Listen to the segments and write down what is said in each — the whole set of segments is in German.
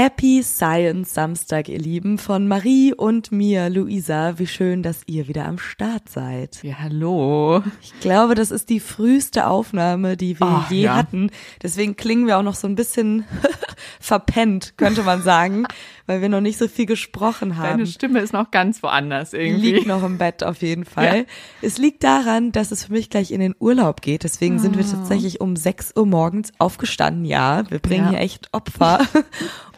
Happy Science Samstag, ihr Lieben, von Marie und mir, Luisa. Wie schön, dass ihr wieder am Start seid. Ja, hallo. Ich glaube, das ist die früheste Aufnahme, die wir Ach, je ja. hatten. Deswegen klingen wir auch noch so ein bisschen verpennt, könnte man sagen, weil wir noch nicht so viel gesprochen haben. Deine Stimme ist noch ganz woanders irgendwie. Liegt noch im Bett auf jeden Fall. Ja. Es liegt daran, dass es für mich gleich in den Urlaub geht. Deswegen sind wir Ah. tatsächlich um 6 Uhr morgens aufgestanden. Ja, wir bringen Ja. hier echt Opfer.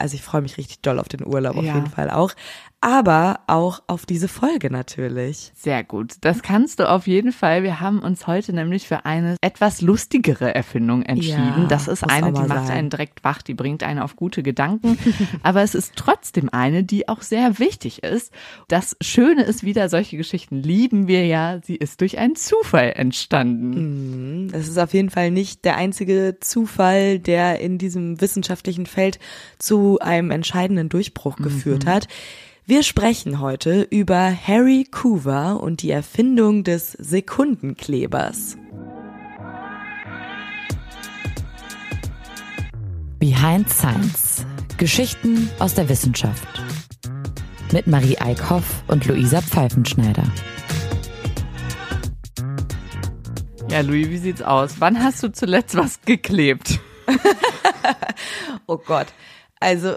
Also ich freue mich richtig doll auf den Urlaub auf Ja. jeden Fall auch. Aber auch auf diese Folge natürlich. Sehr gut. Das kannst du auf jeden Fall. Wir haben uns heute nämlich für eine etwas lustigere Erfindung entschieden. Ja, das ist eine, die macht sein. einen direkt wach, die bringt einen auf gute Gedanken. Aber es ist trotzdem eine, die auch sehr wichtig ist. Das Schöne ist wieder, solche Geschichten lieben wir ja. Sie ist durch einen Zufall entstanden. Das ist auf jeden Fall nicht der einzige Zufall, der in diesem wissenschaftlichen Feld zu einem entscheidenden Durchbruch geführt hat. Wir sprechen heute über Harry Coover und die Erfindung des Sekundenklebers. Behind Science. Geschichten aus der Wissenschaft. Mit Marie Eickhoff und Luisa Pfeifenschneider. Ja, Louis, wie sieht's aus? Wann hast du zuletzt was geklebt? Oh Gott. Also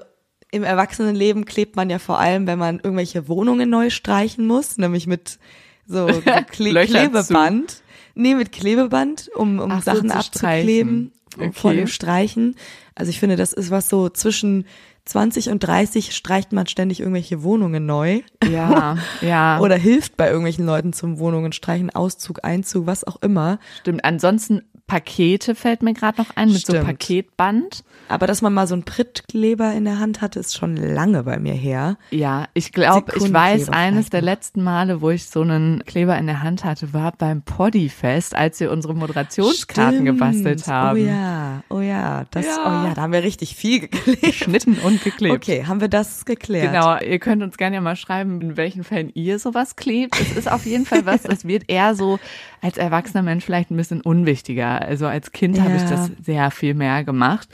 im Erwachsenenleben klebt man ja vor allem, wenn man irgendwelche Wohnungen neu streichen muss, nämlich mit so, so Kle Klebeband. Nee, mit Klebeband, um, um Ach so, Sachen zu abzukleben streichen. vor Okay. dem Streichen. Also ich finde, das ist was so zwischen 20 und 30 streicht man ständig irgendwelche Wohnungen neu. Ja, ja. Oder hilft bei irgendwelchen Leuten zum Wohnungen streichen, Auszug, Einzug, was auch immer. Stimmt. Ansonsten Pakete fällt mir gerade noch ein mit so Stimmt. Paketband. Aber dass man mal so einen Prittkleber in der Hand hatte, ist schon lange bei mir her. Ja, ich glaube, ich weiß, eines der letzten Male, wo ich so einen Kleber in der Hand hatte, war beim Poddyfest, als wir unsere Moderationskarten Stimmt. gebastelt haben. Oh ja, oh ja, das, Ja. oh ja, da haben wir richtig viel geklebt. Geschnitten und geklebt. Okay, haben wir das geklärt? Genau, ihr könnt uns gerne ja mal schreiben, in welchen Fällen ihr sowas klebt. Es ist auf jeden Fall was, das wird eher so als erwachsener Mensch vielleicht ein bisschen unwichtiger. Also als Kind habe ich Ja. das sehr viel mehr gemacht.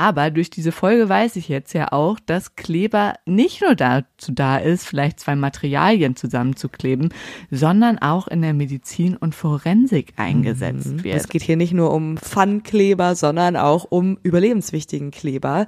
Aber durch diese Folge weiß ich jetzt ja auch, dass Kleber nicht nur dazu da ist, vielleicht zwei Materialien zusammenzukleben, sondern auch in der Medizin und Forensik eingesetzt wird. Es geht hier nicht nur um Fun-Kleber, sondern auch um überlebenswichtigen Kleber.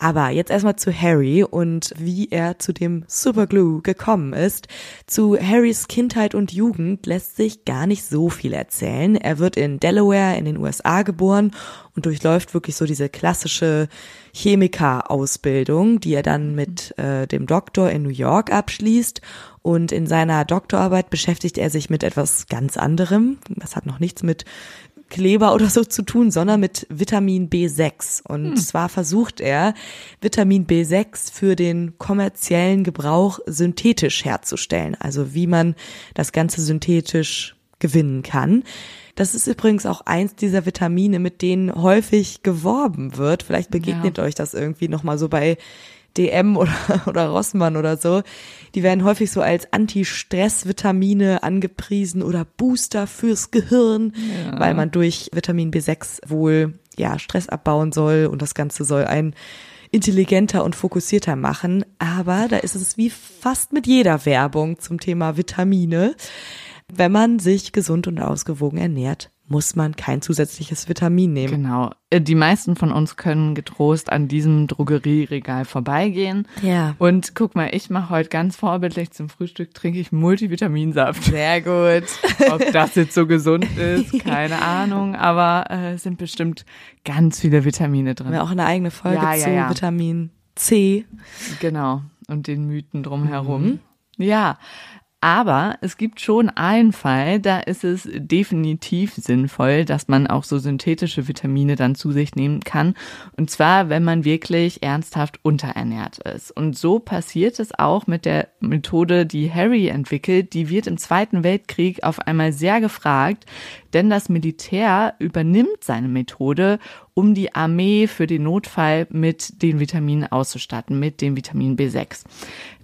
Aber jetzt erstmal zu Harry und wie er zu dem Superglue gekommen ist. Zu Harrys Kindheit und Jugend lässt sich gar nicht so viel erzählen. Er wird in Delaware in den USA geboren und durchläuft wirklich so diese klassische Chemiker-Ausbildung, die er dann mit äh, dem Doktor in New York abschließt. Und in seiner Doktorarbeit beschäftigt er sich mit etwas ganz anderem. Das hat noch nichts mit Kleber oder so zu tun, sondern mit Vitamin B6. Und zwar versucht er, Vitamin B6 für den kommerziellen Gebrauch synthetisch herzustellen. Also wie man das Ganze synthetisch gewinnen kann. Das ist übrigens auch eins dieser Vitamine, mit denen häufig geworben wird. Vielleicht begegnet euch das irgendwie nochmal so bei DM oder, oder Rossmann oder so. Die werden häufig so als Anti-Stress-Vitamine angepriesen oder Booster fürs Gehirn, weil man durch Vitamin B6 wohl ja Stress abbauen soll und das Ganze soll ein intelligenter und fokussierter machen. Aber da ist es wie fast mit jeder Werbung zum Thema Vitamine. Wenn man sich gesund und ausgewogen ernährt, muss man kein zusätzliches Vitamin nehmen. Genau. Äh, Die meisten von uns können getrost an diesem Drogerieregal vorbeigehen. Ja. Und guck mal, ich mache heute ganz vorbildlich zum Frühstück, trinke ich Multivitaminsaft. Sehr gut. Ob das jetzt so gesund ist, keine Ahnung, aber äh, es sind bestimmt ganz viele Vitamine haben wir drin. auch eine eigene Folge Ja, ja, zu ja. Vitamin C. Genau. Und den Mythen drumherum. Mhm. Ja. Aber es gibt schon einen Fall, da ist es definitiv sinnvoll, dass man auch so synthetische Vitamine dann zu sich nehmen kann. Und zwar, wenn man wirklich ernsthaft unterernährt ist. Und so passiert es auch mit der Methode, die Harry entwickelt. Die wird im Zweiten Weltkrieg auf einmal sehr gefragt. Denn das Militär übernimmt seine Methode, um die Armee für den Notfall mit den Vitaminen auszustatten, mit dem Vitamin B6.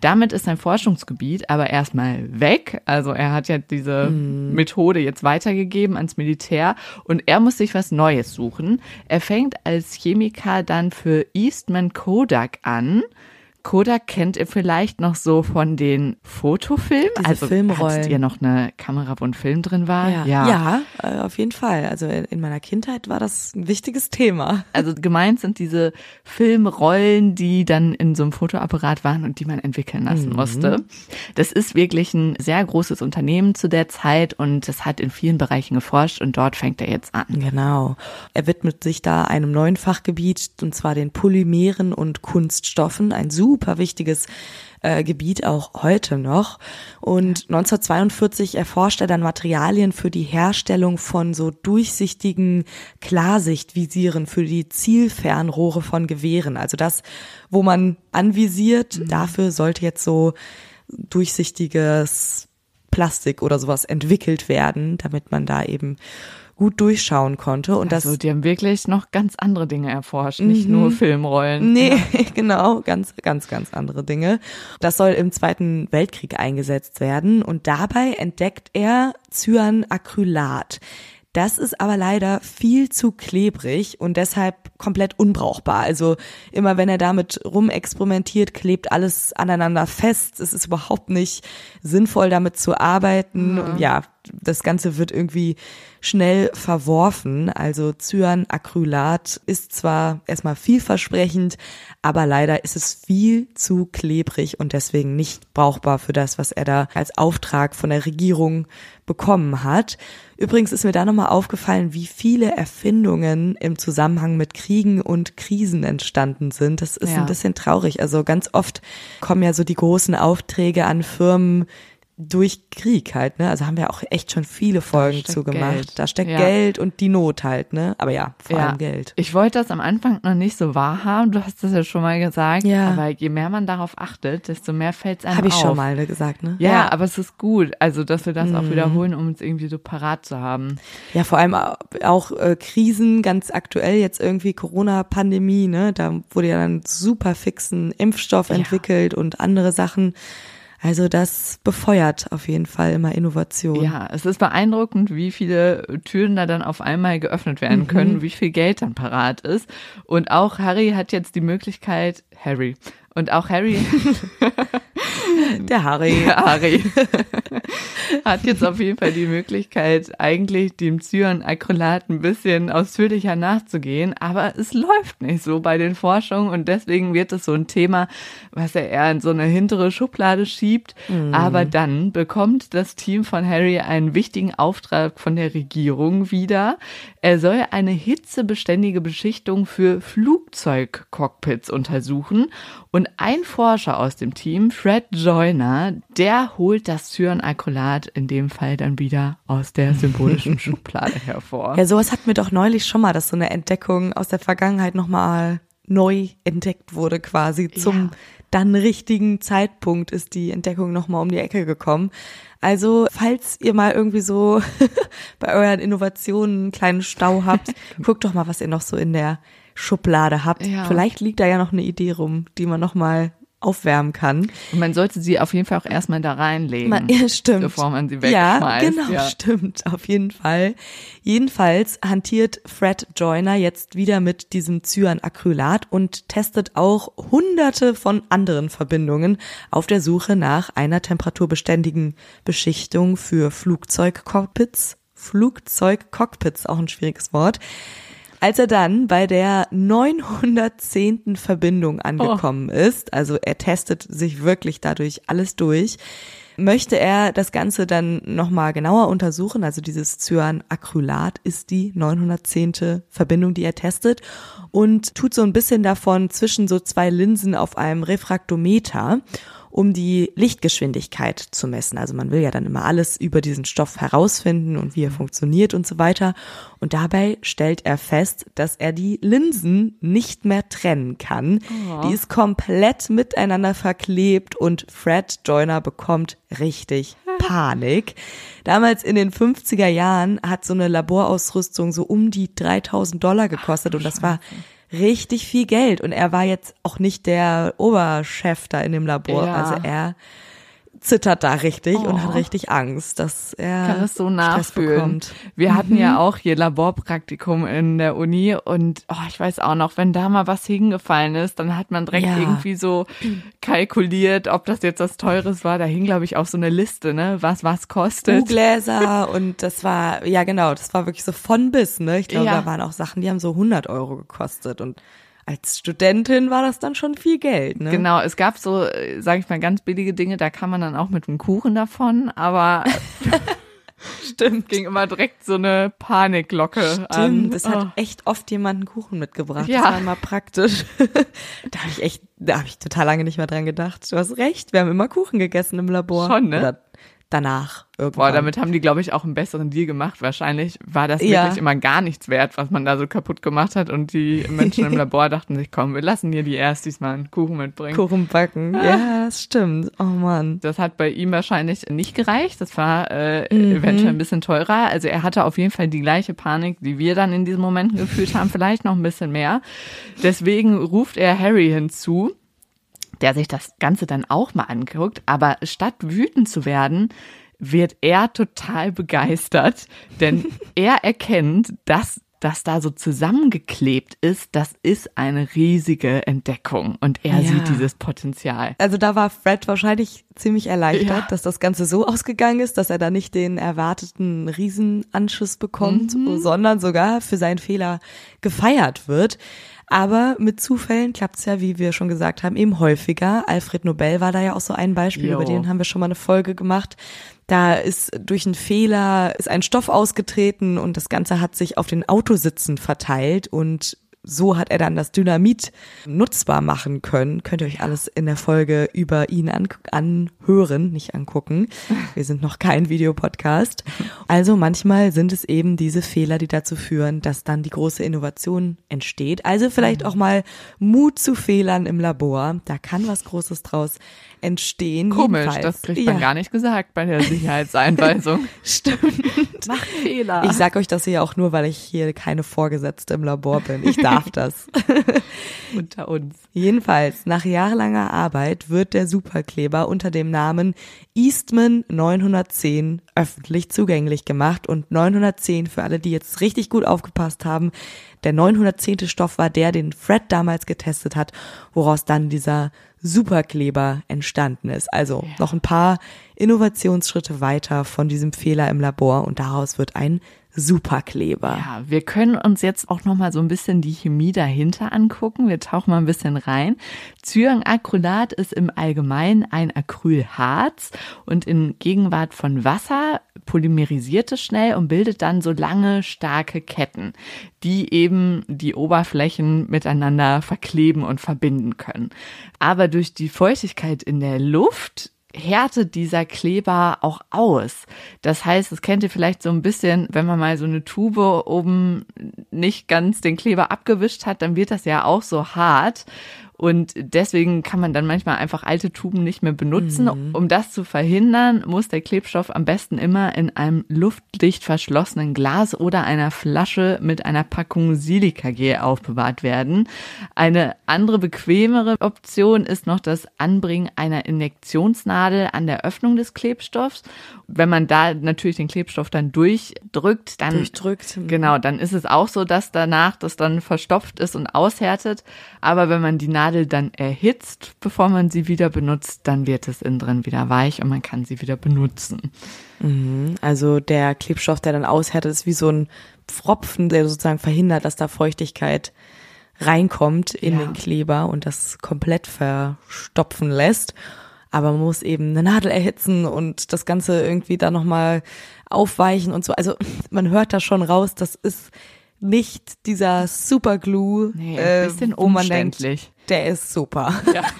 Damit ist sein Forschungsgebiet aber erstmal weg. Also er hat ja diese mm. Methode jetzt weitergegeben ans Militär und er muss sich was Neues suchen. Er fängt als Chemiker dann für Eastman Kodak an Kodak kennt ihr vielleicht noch so von den Fotofilmen. Diese also Filmrollen. Hattet ihr noch eine Kamera, wo ein Film drin war? Ja, ja. ja äh, auf jeden Fall. Also in meiner Kindheit war das ein wichtiges Thema. Also gemeint sind diese Filmrollen, die dann in so einem Fotoapparat waren und die man entwickeln lassen mhm. musste. Das ist wirklich ein sehr großes Unternehmen zu der Zeit und es hat in vielen Bereichen geforscht und dort fängt er jetzt an. Genau. Er widmet sich da einem neuen Fachgebiet und zwar den Polymeren und Kunststoffen. Ein super super wichtiges äh, Gebiet auch heute noch. Und 1942 erforscht er dann Materialien für die Herstellung von so durchsichtigen Klarsichtvisieren für die Zielfernrohre von Gewehren. Also das, wo man anvisiert, mhm. dafür sollte jetzt so durchsichtiges Plastik oder sowas entwickelt werden, damit man da eben gut durchschauen konnte. Und also, das, die haben wirklich noch ganz andere Dinge erforscht, nicht nur mhm. Filmrollen. Nee, ja. genau, ganz, ganz, ganz andere Dinge. Das soll im Zweiten Weltkrieg eingesetzt werden und dabei entdeckt er Cyanacrylat. Das ist aber leider viel zu klebrig und deshalb komplett unbrauchbar. Also immer wenn er damit rumexperimentiert, klebt alles aneinander fest. Es ist überhaupt nicht sinnvoll, damit zu arbeiten. Mhm. Ja, das Ganze wird irgendwie schnell verworfen. Also Cyanacrylat ist zwar erstmal vielversprechend, aber leider ist es viel zu klebrig und deswegen nicht brauchbar für das, was er da als Auftrag von der Regierung bekommen hat. Übrigens ist mir da nochmal aufgefallen, wie viele Erfindungen im Zusammenhang mit Kriegen und Krisen entstanden sind. Das ist ja. ein bisschen traurig. Also ganz oft kommen ja so die großen Aufträge an Firmen, durch Krieg halt, ne? Also haben wir auch echt schon viele Folgen zu gemacht. Geld. Da steckt ja. Geld und die Not halt, ne? Aber ja, vor ja. allem Geld. Ich wollte das am Anfang noch nicht so wahrhaben. Du hast das ja schon mal gesagt. Ja. Aber je mehr man darauf achtet, desto mehr fällt es einem Hab ich auf. schon mal gesagt, ne? Ja, ja, aber es ist gut. Also, dass wir das mhm. auch wiederholen, um es irgendwie so parat zu haben. Ja, vor allem auch äh, Krisen, ganz aktuell jetzt irgendwie Corona-Pandemie, ne? Da wurde ja dann super fixen Impfstoff entwickelt und andere Sachen. Also das befeuert auf jeden Fall immer Innovation. Ja, es ist beeindruckend, wie viele Türen da dann auf einmal geöffnet werden mhm. können, wie viel Geld dann parat ist. Und auch Harry hat jetzt die Möglichkeit, Harry, und auch Harry. Der Harry. Der Harry. Hat jetzt auf jeden Fall die Möglichkeit, eigentlich dem Cyanacrylat ein bisschen ausführlicher nachzugehen. Aber es läuft nicht so bei den Forschungen und deswegen wird es so ein Thema, was er eher in so eine hintere Schublade schiebt. Mhm. Aber dann bekommt das Team von Harry einen wichtigen Auftrag von der Regierung wieder. Er soll eine hitzebeständige Beschichtung für Flugzeugcockpits untersuchen und ein Forscher aus dem Team, Fred Joyner, der holt das Cyanacrylat in dem Fall dann wieder aus der symbolischen Schublade hervor. Ja, sowas hatten wir doch neulich schon mal, dass so eine Entdeckung aus der Vergangenheit nochmal neu entdeckt wurde quasi. Zum ja. dann richtigen Zeitpunkt ist die Entdeckung nochmal um die Ecke gekommen. Also, falls ihr mal irgendwie so bei euren Innovationen einen kleinen Stau habt, guckt doch mal, was ihr noch so in der Schublade habt. Ja. Vielleicht liegt da ja noch eine Idee rum, die man noch mal aufwärmen kann. Und man sollte sie auf jeden Fall auch erstmal da reinlegen. Man, ja, stimmt. Bevor man sie wegschmeißt. Ja, genau, ja. stimmt. Auf jeden Fall. Jedenfalls hantiert Fred Joyner jetzt wieder mit diesem Cyanacrylat und testet auch hunderte von anderen Verbindungen auf der Suche nach einer temperaturbeständigen Beschichtung für Flugzeugcockpits. Flugzeugcockpits, auch ein schwieriges Wort. Als er dann bei der 910. Verbindung angekommen oh. ist, also er testet sich wirklich dadurch alles durch, möchte er das Ganze dann nochmal genauer untersuchen. Also dieses Cyanacrylat ist die 910. Verbindung, die er testet und tut so ein bisschen davon zwischen so zwei Linsen auf einem Refraktometer um die Lichtgeschwindigkeit zu messen. Also man will ja dann immer alles über diesen Stoff herausfinden und wie er funktioniert und so weiter. Und dabei stellt er fest, dass er die Linsen nicht mehr trennen kann. Oh. Die ist komplett miteinander verklebt und Fred Joyner bekommt richtig Panik. Damals in den 50er Jahren hat so eine Laborausrüstung so um die 3000 Dollar gekostet und das war richtig viel Geld. Und er war jetzt auch nicht der Oberchef da in dem Labor. Ja. Also er zittert da richtig und Oh. hat richtig Angst, dass er kann es so nachfühlen. Wir hatten ja auch hier Laborpraktikum in der Uni und oh, ich weiß auch noch, wenn da mal was hingefallen ist, dann hat man direkt Ja. irgendwie so kalkuliert, ob das jetzt was Teures war. Da hing, glaube ich, auch so eine Liste, ne, was was kostet. Gläser und das war, ja genau, das war wirklich so von bis, ne? Ich glaube, Ja. da waren auch Sachen, die haben so 100 Euro gekostet und als Studentin war das dann schon viel Geld, ne? Genau, es gab so, sage ich mal, ganz billige Dinge, da kann man dann auch mit einem Kuchen davon, aber Stimmt. ging immer direkt so eine Panikglocke an. Stimmt, es Oh. hat echt oft jemanden Kuchen mitgebracht. Ja. Das war immer praktisch. da habe ich echt, da habe ich total lange nicht mehr dran gedacht. Du hast recht, wir haben immer Kuchen gegessen im Labor. Schon, ne? Oder danach Boah, irgendwann. damit haben die, glaube ich, auch einen besseren Deal gemacht. Wahrscheinlich war das Ja. wirklich immer gar nichts wert, was man da so kaputt gemacht hat. Und die Menschen im Labor dachten sich, komm, wir lassen hier die erst diesmal einen Kuchen mitbringen. Kuchen backen. Ja, das stimmt. Oh Mann. Das hat bei ihm wahrscheinlich nicht gereicht. Das war äh, eventuell ein bisschen teurer. Also er hatte auf jeden Fall die gleiche Panik, die wir dann in diesen Momenten gefühlt haben, vielleicht noch ein bisschen mehr. Deswegen ruft er Harry hinzu, der sich das Ganze dann auch mal anguckt. Aber statt wütend zu werden, wird er total begeistert, denn er erkennt, dass das da so zusammengeklebt ist, das ist eine riesige Entdeckung und er Ja. sieht dieses Potenzial. Also da war Fred wahrscheinlich ziemlich erleichtert, Ja. dass das Ganze so ausgegangen ist, dass er da nicht den erwarteten Riesenanschluss bekommt, Mhm. sondern sogar für seinen Fehler gefeiert wird. Aber mit Zufällen klappt's ja, wie wir schon gesagt haben, eben häufiger. Alfred Nobel war da ja auch so ein Beispiel, Jo. über den haben wir schon mal eine Folge gemacht. Da ist durch einen Fehler ist ein Stoff ausgetreten und das Ganze hat sich auf den Autositzen verteilt und so hat er dann das Dynamit nutzbar machen können. Könnt ihr euch alles in der Folge über ihn an anhören, nicht angucken. Wir sind noch kein Videopodcast. Also manchmal sind es eben diese Fehler, die dazu führen, dass dann die große Innovation entsteht. Also vielleicht auch mal Mut zu Fehlern im Labor. Da kann was Großes draus entstehen. Komisch, Jedenfalls. das kriegt man Ja, gar nicht gesagt bei der Sicherheitseinweisung. Stimmt. Macht Fehler. Ich sag euch das hier auch nur, weil ich hier keine Vorgesetzte im Labor bin. Ich darf das. unter uns. Jedenfalls, nach jahrelanger Arbeit wird der Superkleber unter dem Namen Eastman 910 öffentlich zugänglich gemacht und 910 für alle, die jetzt richtig gut aufgepasst haben, der 910. Stoff war der, den Fred damals getestet hat, woraus dann dieser Superkleber entstanden ist. Also noch ein paar Innovationsschritte weiter von diesem Fehler im Labor und daraus wird ein Superkleber. Ja, wir können uns jetzt auch noch mal so ein bisschen die Chemie dahinter angucken. Wir tauchen mal ein bisschen rein. Cyanacrylat ist im Allgemeinen ein Acrylharz und in Gegenwart von Wasser polymerisiert es schnell und bildet dann so lange, starke Ketten, die eben die Oberflächen miteinander verkleben und verbinden können. Aber durch die Feuchtigkeit in der Luft härtet dieser Kleber auch aus. Das heißt, das kennt ihr vielleicht so ein bisschen, wenn man mal so eine Tube oben nicht ganz den Kleber abgewischt hat, dann wird das ja auch so hart. Und deswegen kann man dann manchmal einfach alte Tuben nicht mehr benutzen. Um das zu verhindern, muss der Klebstoff am besten immer in einem luftdicht verschlossenen Glas oder einer Flasche mit einer Packung Silikagel aufbewahrt werden. Eine andere bequemere Option ist noch das Anbringen einer Injektionsnadel an der Öffnung des Klebstoffs. Wenn man da natürlich den Klebstoff dann durchdrückt, dann Durchdrückt. Genau, dann ist es auch so, dass danach das dann verstopft ist und aushärtet. Aber wenn man die Nadel dann erhitzt, bevor man sie wieder benutzt, dann wird es innen drin wieder weich und man kann sie wieder benutzen. Also der Klebstoff, der dann aushärtet, ist wie so ein Pfropfen, der sozusagen verhindert, dass da Feuchtigkeit reinkommt in Ja. den Kleber und das komplett verstopfen lässt. Aber man muss eben eine Nadel erhitzen und das Ganze irgendwie da nochmal aufweichen und so. Also man hört da schon raus, das ist nicht dieser Superglue, Nee, äh, ein bisschen wo man denkt, der ist super. Ja.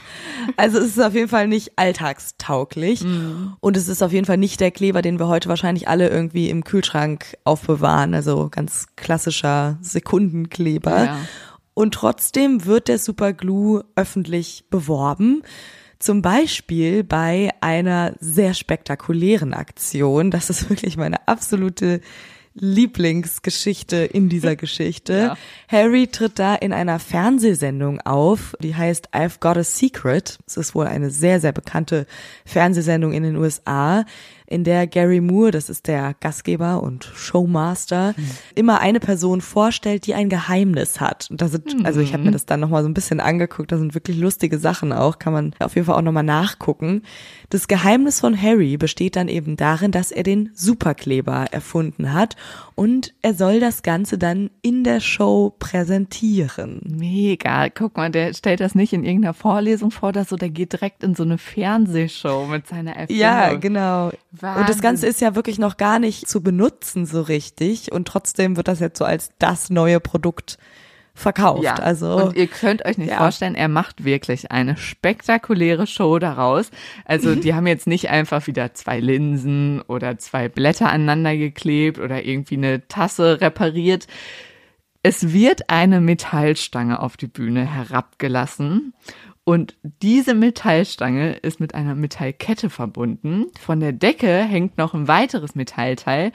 Also es ist auf jeden Fall nicht alltagstauglich Mhm. und es ist auf jeden Fall nicht der Kleber, den wir heute wahrscheinlich alle irgendwie im Kühlschrank aufbewahren, also ganz klassischer Sekundenkleber. Ja. Und trotzdem wird der Superglue öffentlich beworben. Zum Beispiel bei einer sehr spektakulären Aktion. Das ist wirklich meine absolute Lieblingsgeschichte in dieser Geschichte. Ja. Harry tritt da in einer Fernsehsendung auf, die heißt I've Got a Secret. Es ist wohl eine sehr, sehr bekannte Fernsehsendung in den USA in der Gary Moore, das ist der Gastgeber und Showmaster, mhm. immer eine Person vorstellt, die ein Geheimnis hat. Und da sind, mhm. also ich habe mir das dann nochmal so ein bisschen angeguckt, da sind wirklich lustige Sachen auch, kann man auf jeden Fall auch nochmal nachgucken. Das Geheimnis von Harry besteht dann eben darin, dass er den Superkleber erfunden hat und er soll das Ganze dann in der Show präsentieren. Mega. Guck mal, der stellt das nicht in irgendeiner Vorlesung vor, dass so, der geht direkt in so eine Fernsehshow mit seiner Erfindung. Ja, genau. Wahnsinn. Und das Ganze ist ja wirklich noch gar nicht zu benutzen so richtig und trotzdem wird das jetzt so als das neue Produkt verkauft. Ja, also und ihr könnt euch nicht ja. vorstellen, er macht wirklich eine spektakuläre Show daraus. Also die haben jetzt nicht einfach wieder zwei Linsen oder zwei Blätter aneinander geklebt oder irgendwie eine Tasse repariert. Es wird eine Metallstange auf die Bühne herabgelassen und diese Metallstange ist mit einer Metallkette verbunden. Von der Decke hängt noch ein weiteres Metallteil.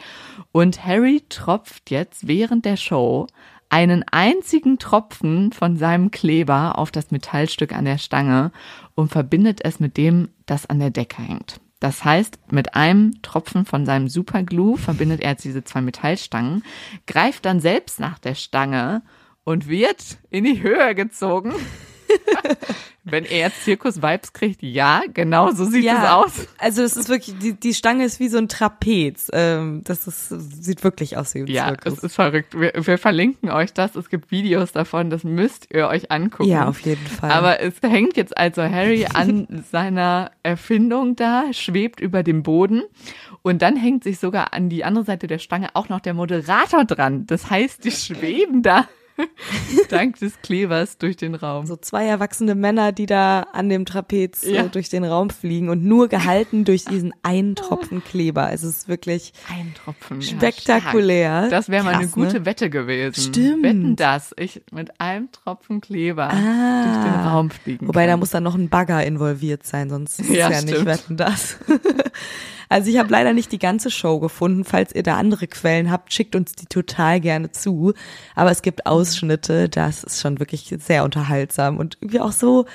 Und Harry tropft jetzt während der Show einen einzigen Tropfen von seinem Kleber auf das Metallstück an der Stange und verbindet es mit dem, das an der Decke hängt. Das heißt, mit einem Tropfen von seinem Superglue verbindet er jetzt diese zwei Metallstangen, greift dann selbst nach der Stange und wird in die Höhe gezogen. Wenn er jetzt Zirkus-Vibes kriegt, ja, genau so sieht ja, es aus. Also das ist wirklich, die, die Stange ist wie so ein Trapez. Ähm, das ist, sieht wirklich aus wie ein ja, Zirkus. Ja, es ist verrückt. Wir, wir verlinken euch das. Es gibt Videos davon, das müsst ihr euch angucken. Ja, auf jeden Fall. Aber es hängt jetzt also Harry an seiner Erfindung da, schwebt über dem Boden. Und dann hängt sich sogar an die andere Seite der Stange auch noch der Moderator dran. Das heißt, die schweben da Dank des Klebers durch den Raum. So zwei erwachsene Männer, die da an dem Trapez ja. äh, durch den Raum fliegen und nur gehalten durch diesen einen Tropfen Kleber. Es ist wirklich ein Tropfen. Spektakulär. Ja, das wäre mal eine gute ne? Wette gewesen. Stimmt. Wetten das. Ich mit einem Tropfen Kleber ah. durch den Raum fliegen. Wobei kann. da muss dann noch ein Bagger involviert sein, sonst ist ja, es ja nicht Wetten das. Also ich habe leider nicht die ganze Show gefunden. Falls ihr da andere Quellen habt, schickt uns die total gerne zu. Aber es gibt Ausschnitte, das ist schon wirklich sehr unterhaltsam und irgendwie auch so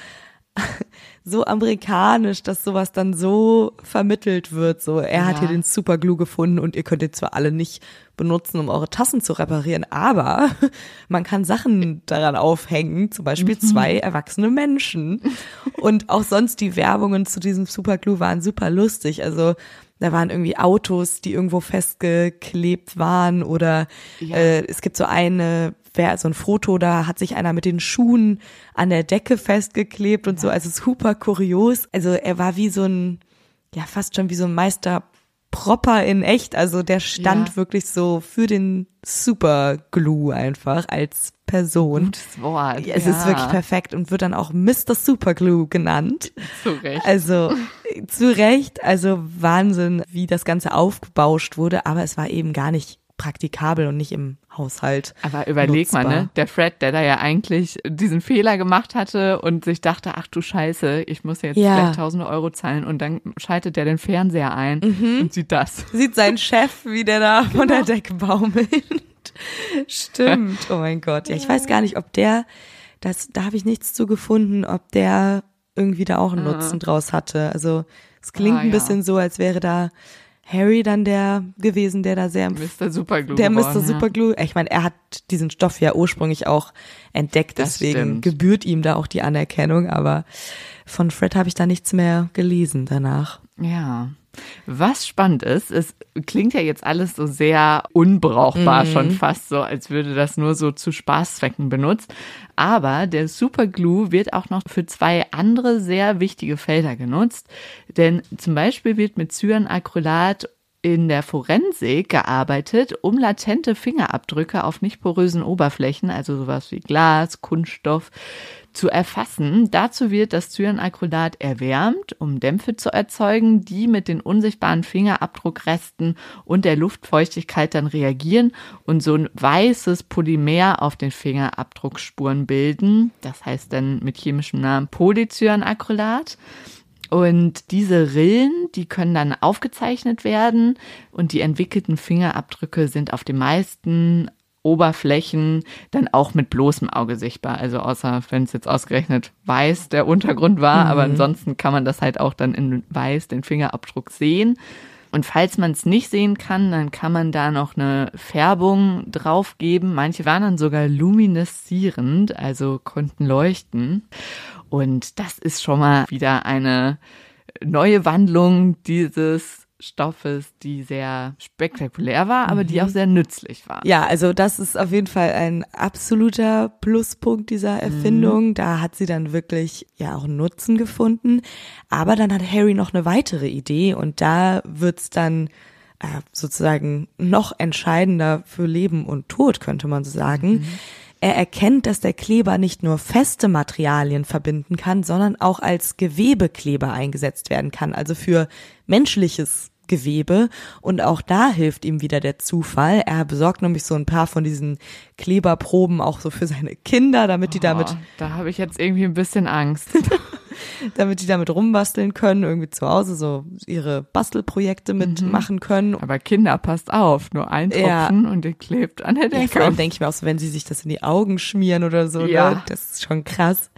so amerikanisch, dass sowas dann so vermittelt wird. So, er ja. hat hier den Superglue gefunden und ihr könnt ihn zwar alle nicht benutzen, um eure Tassen zu reparieren, aber man kann Sachen daran aufhängen, zum Beispiel mhm. zwei erwachsene Menschen. Und auch sonst die Werbungen zu diesem Superglue waren super lustig. Also da waren irgendwie Autos, die irgendwo festgeklebt waren oder ja. äh, es gibt so eine wer so ein Foto, da hat sich einer mit den Schuhen an der Decke festgeklebt und so, also super kurios. Also er war wie so ein, ja, fast schon wie so ein Meister proper in echt. Also der stand ja. wirklich so für den Super Glue einfach als Person. Gutes Wort. Ja, es ja. ist wirklich perfekt und wird dann auch Mr. Super Glue genannt. Zu Recht. Also zu Recht. Also Wahnsinn, wie das Ganze aufgebauscht wurde. Aber es war eben gar nicht praktikabel und nicht im Haushalt. Aber überleg nutzbar. mal, ne? Der Fred, der da ja eigentlich diesen Fehler gemacht hatte und sich dachte, ach du Scheiße, ich muss jetzt ja. vielleicht tausende Euro zahlen und dann schaltet der den Fernseher ein mhm. und sieht das. Sieht seinen Chef, wie der da von der Decke baumelt. Stimmt. Oh mein Gott. Ja, ich weiß gar nicht, ob der, das, da habe ich nichts zu gefunden, ob der irgendwie da auch einen Nutzen draus hatte. Also es klingt ah, ein bisschen so, als wäre da Harry dann der gewesen, der da sehr Mr. Superglue der geworden, Mr. Superglue. Ja. Ich meine, er hat diesen Stoff ja ursprünglich auch entdeckt, deswegen gebührt ihm da auch die Anerkennung, aber von Fred habe ich da nichts mehr gelesen danach. Ja. Was spannend ist, es klingt ja jetzt alles so sehr unbrauchbar, mm. schon fast so, als würde das nur so zu Spaßzwecken benutzt. Aber der Superglue wird auch noch für zwei andere sehr wichtige Felder genutzt. Denn zum Beispiel wird mit Cyanacrylat in der Forensik gearbeitet, um latente Fingerabdrücke auf nicht porösen Oberflächen, also sowas wie Glas, Kunststoff, zu erfassen. Dazu wird das Cyanacrylat erwärmt, um Dämpfe zu erzeugen, die mit den unsichtbaren Fingerabdruckresten und der Luftfeuchtigkeit dann reagieren und so ein weißes Polymer auf den Fingerabdruckspuren bilden. Das heißt dann mit chemischem Namen Polycyanacrylat. Und diese Rillen, die können dann aufgezeichnet werden und die entwickelten Fingerabdrücke sind auf den meisten Oberflächen dann auch mit bloßem Auge sichtbar. Also außer wenn es jetzt ausgerechnet weiß der Untergrund war, mhm. aber ansonsten kann man das halt auch dann in weiß den Fingerabdruck sehen. Und falls man es nicht sehen kann, dann kann man da noch eine Färbung drauf geben. Manche waren dann sogar lumineszierend, also konnten leuchten. Und das ist schon mal wieder eine neue Wandlung dieses Stoffes, die sehr spektakulär war, aber mhm. die auch sehr nützlich war. Ja, also das ist auf jeden Fall ein absoluter Pluspunkt dieser Erfindung. Mhm. Da hat sie dann wirklich ja auch Nutzen gefunden. Aber dann hat Harry noch eine weitere Idee und da wird's dann äh, sozusagen noch entscheidender für Leben und Tod, könnte man so sagen. Mhm. Er erkennt, dass der Kleber nicht nur feste Materialien verbinden kann, sondern auch als Gewebekleber eingesetzt werden kann, also für menschliches Gewebe und auch da hilft ihm wieder der Zufall. Er besorgt nämlich so ein paar von diesen Kleberproben auch so für seine Kinder, damit die damit. Oh, da habe ich jetzt irgendwie ein bisschen Angst. damit die damit rumbasteln können, irgendwie zu Hause so ihre Bastelprojekte mitmachen mhm. können. Aber Kinder, passt auf, nur ein Tropfen ja. und der klebt an der Decke. Ja, vor allem denke ich mir auch so, wenn sie sich das in die Augen schmieren oder so, ja. ne? das ist schon krass.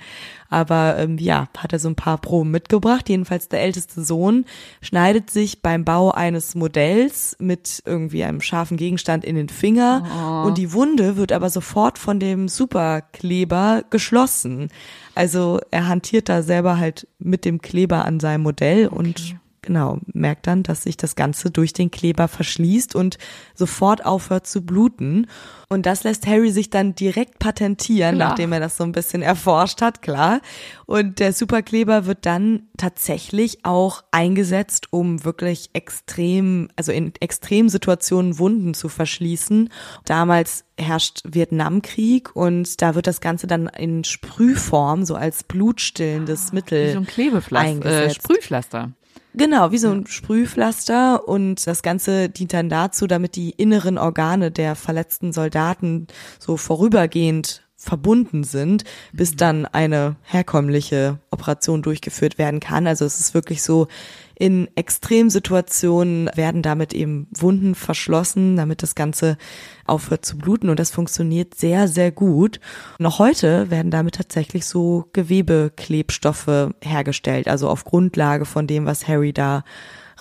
Aber ähm, ja, hat er so ein paar Proben mitgebracht. Jedenfalls der älteste Sohn schneidet sich beim Bau eines Modells mit irgendwie einem scharfen Gegenstand in den Finger oh. und die Wunde wird aber sofort von dem Superkleber geschlossen. Also er hantiert da selber halt mit dem Kleber an seinem Modell okay. und genau, merkt dann, dass sich das Ganze durch den Kleber verschließt und sofort aufhört zu bluten. Und das lässt Harry sich dann direkt patentieren, klar. nachdem er das so ein bisschen erforscht hat, klar. Und der Superkleber wird dann tatsächlich auch eingesetzt, um wirklich extrem, also in Extremsituationen Wunden zu verschließen. Damals herrscht Vietnamkrieg und da wird das Ganze dann in Sprühform, so als blutstillendes Mittel Wie so ein Klebepflaster. Äh, Sprühpflaster. Genau, wie so ein Sprühpflaster und das Ganze dient dann dazu, damit die inneren Organe der verletzten Soldaten so vorübergehend verbunden sind, bis mhm. dann eine herkömmliche Operation durchgeführt werden kann. Also es ist wirklich so, in Extremsituationen werden damit eben Wunden verschlossen, damit das Ganze aufhört zu bluten und das funktioniert sehr, sehr gut. Noch heute werden damit tatsächlich so Gewebeklebstoffe hergestellt, also auf Grundlage von dem, was Harry da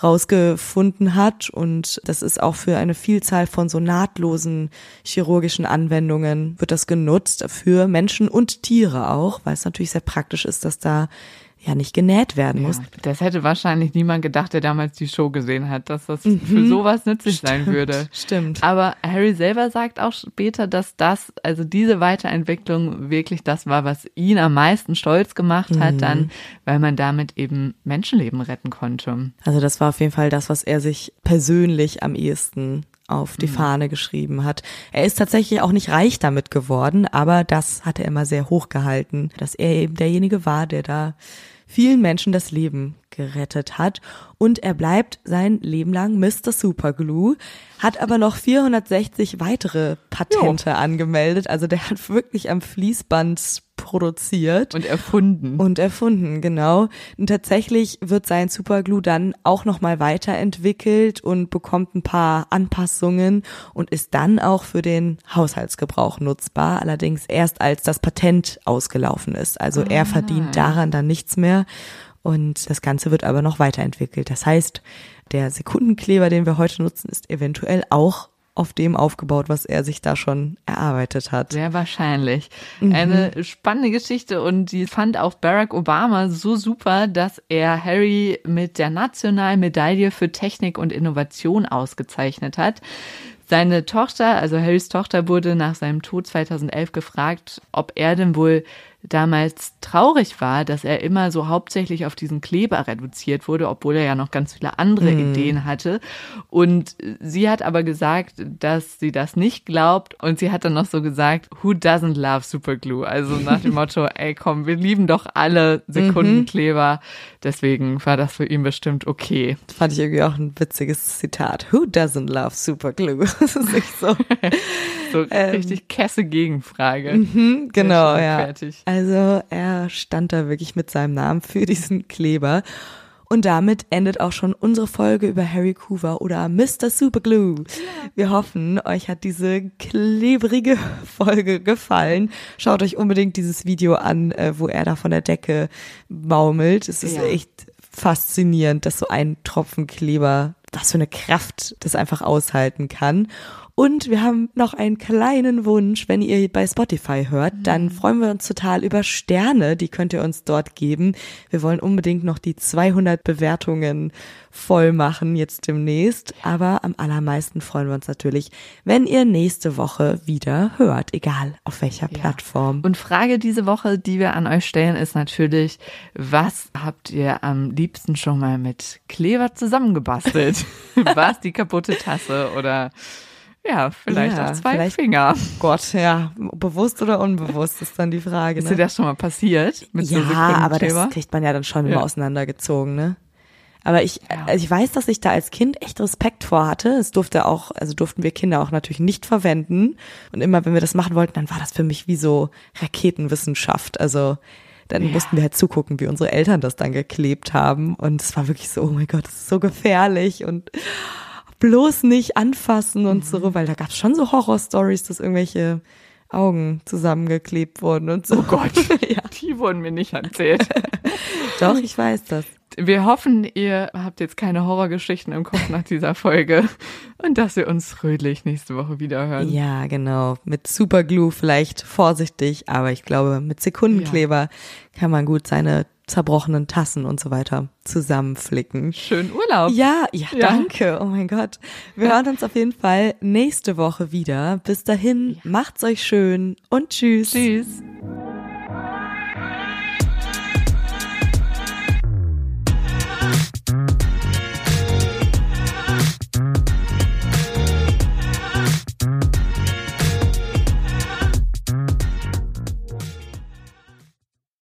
rausgefunden hat. Und das ist auch für eine Vielzahl von so nahtlosen chirurgischen Anwendungen wird das genutzt für Menschen und Tiere auch, weil es natürlich sehr praktisch ist, dass da ja nicht genäht werden muss. das hätte wahrscheinlich niemand gedacht, der damals die Show gesehen hat, dass das mhm. für sowas nützlich stimmt, sein würde. Stimmt. Aber Harry selber sagt auch später, dass das, also diese Weiterentwicklung wirklich das war, was ihn am meisten stolz gemacht mhm. hat, dann, weil man damit eben Menschenleben retten konnte. Also das war auf jeden Fall das, was er sich persönlich am ehesten auf die mhm. Fahne geschrieben hat. Er ist tatsächlich auch nicht reich damit geworden, aber das hat er immer sehr hoch gehalten, dass er eben derjenige war, der da vielen Menschen das Leben gerettet hat. Und er bleibt sein Leben lang Mr. Superglue, hat aber noch 460 weitere Patente jo. angemeldet. Also der hat wirklich am Fließband produziert. Und erfunden. Und erfunden, genau. Und tatsächlich wird sein Superglue dann auch nochmal weiterentwickelt und bekommt ein paar Anpassungen und ist dann auch für den Haushaltsgebrauch nutzbar. Allerdings erst als das Patent ausgelaufen ist. Also ah. er verdient daran dann nichts mehr. Und das Ganze wird aber noch weiterentwickelt. Das heißt, der Sekundenkleber, den wir heute nutzen, ist eventuell auch auf dem aufgebaut, was er sich da schon erarbeitet hat. Sehr wahrscheinlich. Mhm. Eine spannende Geschichte und die fand auch Barack Obama so super, dass er Harry mit der Nationalen Medaille für Technik und Innovation ausgezeichnet hat. Seine Tochter, also Harrys Tochter, wurde nach seinem Tod 2011 gefragt, ob er denn wohl damals traurig war, dass er immer so hauptsächlich auf diesen Kleber reduziert wurde, obwohl er ja noch ganz viele andere mhm. Ideen hatte. Und sie hat aber gesagt, dass sie das nicht glaubt. Und sie hat dann noch so gesagt, who doesn't love Superglue? Also nach dem Motto, ey komm, wir lieben doch alle Sekundenkleber. Mhm. Deswegen war das für ihn bestimmt okay. Das fand ich irgendwie auch ein witziges Zitat. Who doesn't love Superglue? Das ist nicht so. so ähm, richtig kesse Gegenfrage. Mhm, genau, ja. Fertig. Also er stand da wirklich mit seinem Namen für diesen Kleber. Und damit endet auch schon unsere Folge über Harry Coover oder Mr. Superglue. Wir hoffen, euch hat diese klebrige Folge gefallen. Schaut euch unbedingt dieses Video an, äh, wo er da von der Decke baumelt. Es ist Ja. echt faszinierend, dass so ein Tropfen Kleber, was für eine Kraft das einfach aushalten kann. Und wir haben noch einen kleinen Wunsch, wenn ihr bei Spotify hört, dann freuen wir uns total über Sterne, die könnt ihr uns dort geben. Wir wollen unbedingt noch die 200 Bewertungen voll machen jetzt demnächst, aber am allermeisten freuen wir uns natürlich, wenn ihr nächste Woche wieder hört, egal auf welcher Plattform. Und Frage diese Woche, die wir an euch stellen, ist natürlich, was habt ihr am liebsten schon mal mit Kleber zusammengebastelt? War es die kaputte Tasse oder ja, vielleicht Ja, auch zwei vielleicht- Finger? Gott, ja, bewusst oder unbewusst ist dann die Frage. Ist ne? dir das schon mal passiert? Mit so ja, aber Sekundenkleber? das kriegt man ja dann schon immer Ja. auseinandergezogen, ne? Aber ich, also ich weiß, dass ich da als Kind echt Respekt vor hatte. Es durfte auch, also durften wir Kinder auch natürlich nicht verwenden. Und immer, wenn wir das machen wollten, dann war das für mich wie so Raketenwissenschaft. Also dann mussten wir halt zugucken, wie unsere Eltern das dann geklebt haben. Und es war wirklich so, oh mein Gott, das ist so gefährlich und bloß nicht anfassen und Mhm. so, weil da gab es schon so Horror-Stories, dass irgendwelche Augen zusammengeklebt wurden und so. Oh Gott, ja, die wurden mir nicht erzählt. doch, ich weiß das. Wir hoffen, ihr habt jetzt keine Horrorgeschichten im Kopf nach dieser Folge und dass wir uns fröhlich nächste Woche wieder hören. Ja, genau. Mit Superglue vielleicht vorsichtig, aber ich glaube, mit Sekundenkleber kann man gut seine zerbrochenen Tassen und so weiter zusammenflicken. Schönen Urlaub. Ja, ja, Ja. danke. Oh mein Gott. Wir hören uns auf jeden Fall nächste Woche wieder. Bis dahin, macht's euch schön und tschüss. Tschüss.